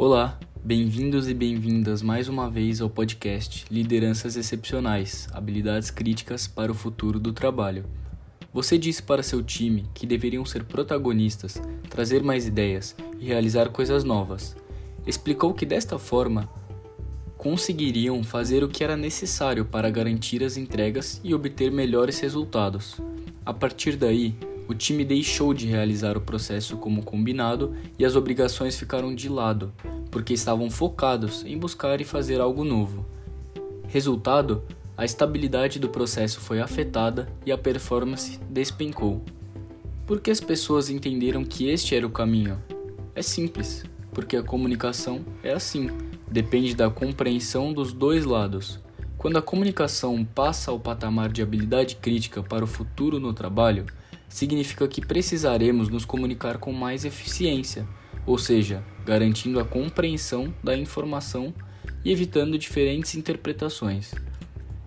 Olá, bem-vindos e bem-vindas mais uma vez ao podcast Lideranças Excepcionais Habilidades Críticas para o Futuro do Trabalho. Você disse para seu time que deveriam ser protagonistas, trazer mais ideias e realizar coisas novas. Explicou que desta forma conseguiriam fazer o que era necessário para garantir as entregas e obter melhores resultados. A partir daí, o time deixou de realizar o processo como combinado e as obrigações ficaram de lado, porque estavam focados em buscar e fazer algo novo. Resultado: a estabilidade do processo foi afetada e a performance despencou. Porque as pessoas entenderam que este era o caminho? É simples, porque a comunicação é assim, depende da compreensão dos dois lados. Quando a comunicação passa ao patamar de habilidade crítica para o futuro no trabalho, significa que precisaremos nos comunicar com mais eficiência, ou seja, garantindo a compreensão da informação e evitando diferentes interpretações.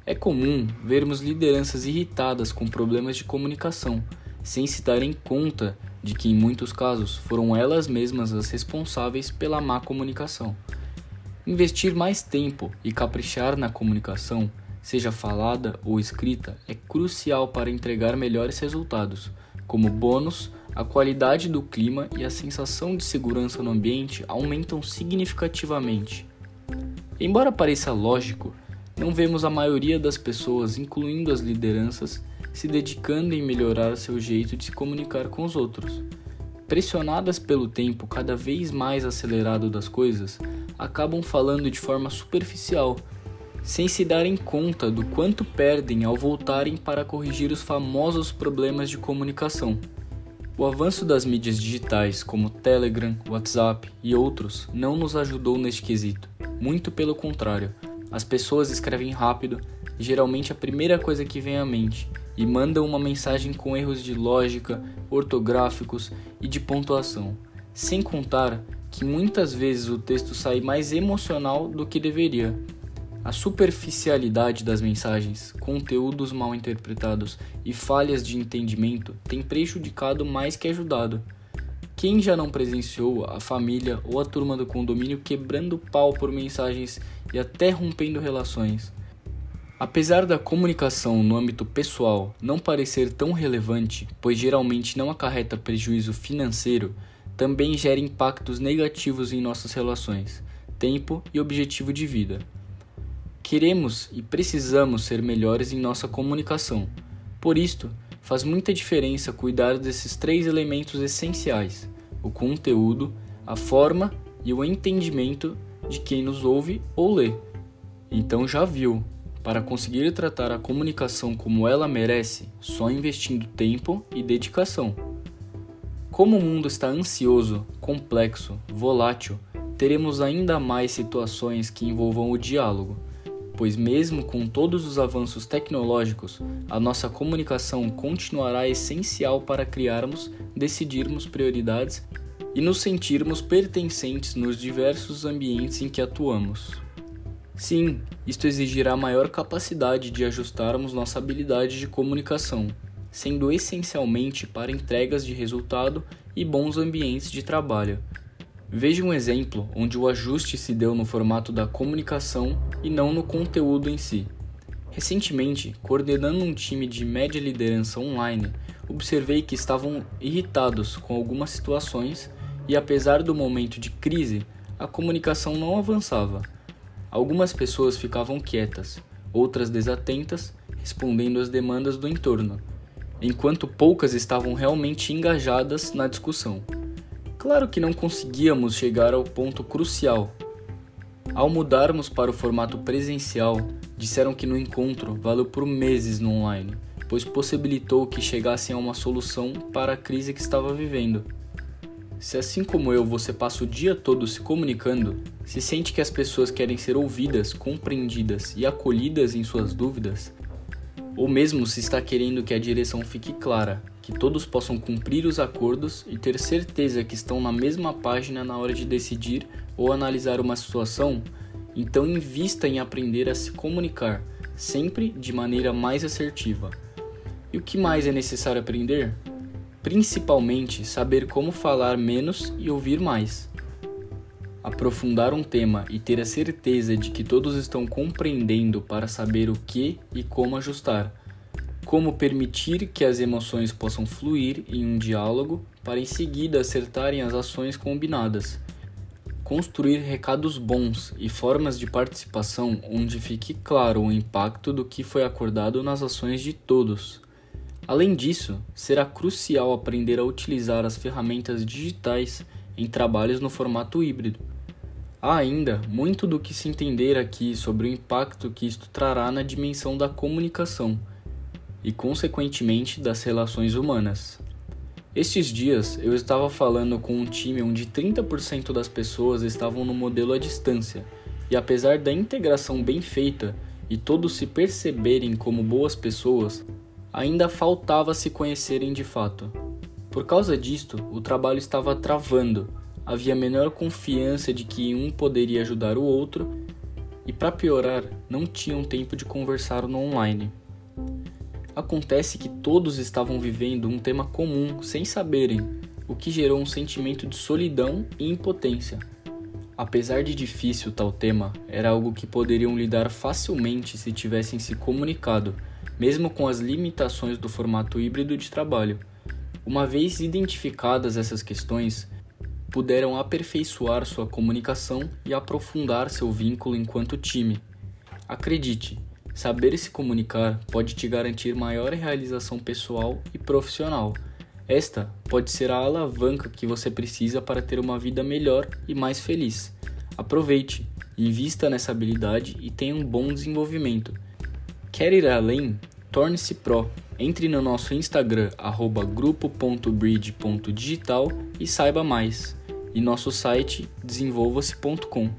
É comum vermos lideranças irritadas com problemas de comunicação, sem se darem conta de que, em muitos casos, foram elas mesmas as responsáveis pela má comunicação. Investir mais tempo e caprichar na comunicação, seja falada ou escrita, é crucial para entregar melhores resultados. Como bônus, a qualidade do clima e a sensação de segurança no ambiente aumentam significativamente. Embora pareça lógico, não vemos a maioria das pessoas, incluindo as lideranças, se dedicando em melhorar seu jeito de se comunicar com os outros. Pressionadas pelo tempo cada vez mais acelerado das coisas, acabam falando de forma superficial, sem se darem conta do quanto perdem ao voltarem para corrigir os famosos problemas de comunicação. O avanço das mídias digitais, como Telegram, WhatsApp e outros, não nos ajudou neste quesito. Muito pelo contrário, as pessoas escrevem rápido, geralmente a primeira coisa que vem à mente, e mandam uma mensagem com erros de lógica, ortográficos e de pontuação, sem contar que muitas vezes o texto sai mais emocional do que deveria. A superficialidade das mensagens, conteúdos mal interpretados e falhas de entendimento têm prejudicado mais que ajudado. Quem já não presenciou a família ou a turma do condomínio quebrando pau por mensagens e até rompendo relações? Apesar da comunicação no âmbito pessoal não parecer tão relevante, pois geralmente não acarreta prejuízo financeiro, também gera impactos negativos em nossas relações, tempo e objetivo de vida. Queremos e precisamos ser melhores em nossa comunicação. Por isto, faz muita diferença cuidar desses três elementos essenciais: o conteúdo, a forma e o entendimento de quem nos ouve ou lê. Então já viu, para conseguir tratar a comunicação como ela merece, só investindo tempo e dedicação. Como o mundo está ansioso, complexo, volátil, teremos ainda mais situações que envolvam o diálogo, pois, mesmo com todos os avanços tecnológicos, a nossa comunicação continuará essencial para criarmos, decidirmos prioridades e nos sentirmos pertencentes nos diversos ambientes em que atuamos. Sim, isto exigirá maior capacidade de ajustarmos nossa habilidade de comunicação sendo essencialmente para entregas de resultado e bons ambientes de trabalho. Veja um exemplo onde o ajuste se deu no formato da comunicação e não no conteúdo em si. Recentemente, coordenando um time de média liderança online, observei que estavam irritados com algumas situações e, apesar do momento de crise, a comunicação não avançava. Algumas pessoas ficavam quietas, outras desatentas, respondendo às demandas do entorno, enquanto poucas estavam realmente engajadas na discussão. Claro que não conseguíamos chegar ao ponto crucial. Ao mudarmos para o formato presencial, disseram que no encontro valeu por meses no online, pois possibilitou que chegassem a uma solução para a crise que estava vivendo. Se assim como eu você passa o dia todo se comunicando, se sente que as pessoas querem ser ouvidas, compreendidas e acolhidas em suas dúvidas, ou mesmo se está querendo que a direção fique clara, que todos possam cumprir os acordos e ter certeza que estão na mesma página na hora de decidir ou analisar uma situação, então invista em aprender a se comunicar, sempre de maneira mais assertiva. E o que mais é necessário aprender? Principalmente saber como falar menos e ouvir mais. aprofundar um tema e ter a certeza de que todos estão compreendendo para saber o que e como ajustar. Como permitir que as emoções possam fluir em um diálogo para em seguida acertarem as ações combinadas. Construir recados bons e formas de participação onde fique claro o impacto do que foi acordado nas ações de todos. Além disso, será crucial aprender a utilizar as ferramentas digitais em trabalhos no formato híbrido. Há ainda muito do que se entender aqui sobre o impacto que isto trará na dimensão da comunicação e, consequentemente, das relações humanas. Estes dias eu estava falando com um time onde 30% das pessoas estavam no modelo à distância, e apesar da integração bem feita e todos se perceberem como boas pessoas, ainda faltava se conhecerem de fato. Por causa disto, o trabalho estava travando, havia menor confiança de que um poderia ajudar o outro, e para piorar, não tinham tempo de conversar no online. Acontece que todos estavam vivendo um tema comum sem saberem, o que gerou um sentimento de solidão e impotência. Apesar de difícil tal tema, era algo que poderiam lidar facilmente se tivessem se comunicado, mesmo com as limitações do formato híbrido de trabalho. Uma vez identificadas essas questões, puderam aperfeiçoar sua comunicação e aprofundar seu vínculo enquanto time. Acredite, saber se comunicar pode te garantir maior realização pessoal e profissional. Esta pode ser a alavanca que você precisa para ter uma vida melhor e mais feliz. Aproveite, invista nessa habilidade e tenha um bom desenvolvimento. Quer ir além? Torne-se Pro. Entre no nosso Instagram, grupo.bridge.digital e saiba mais. E nosso site desenvolva-se.com.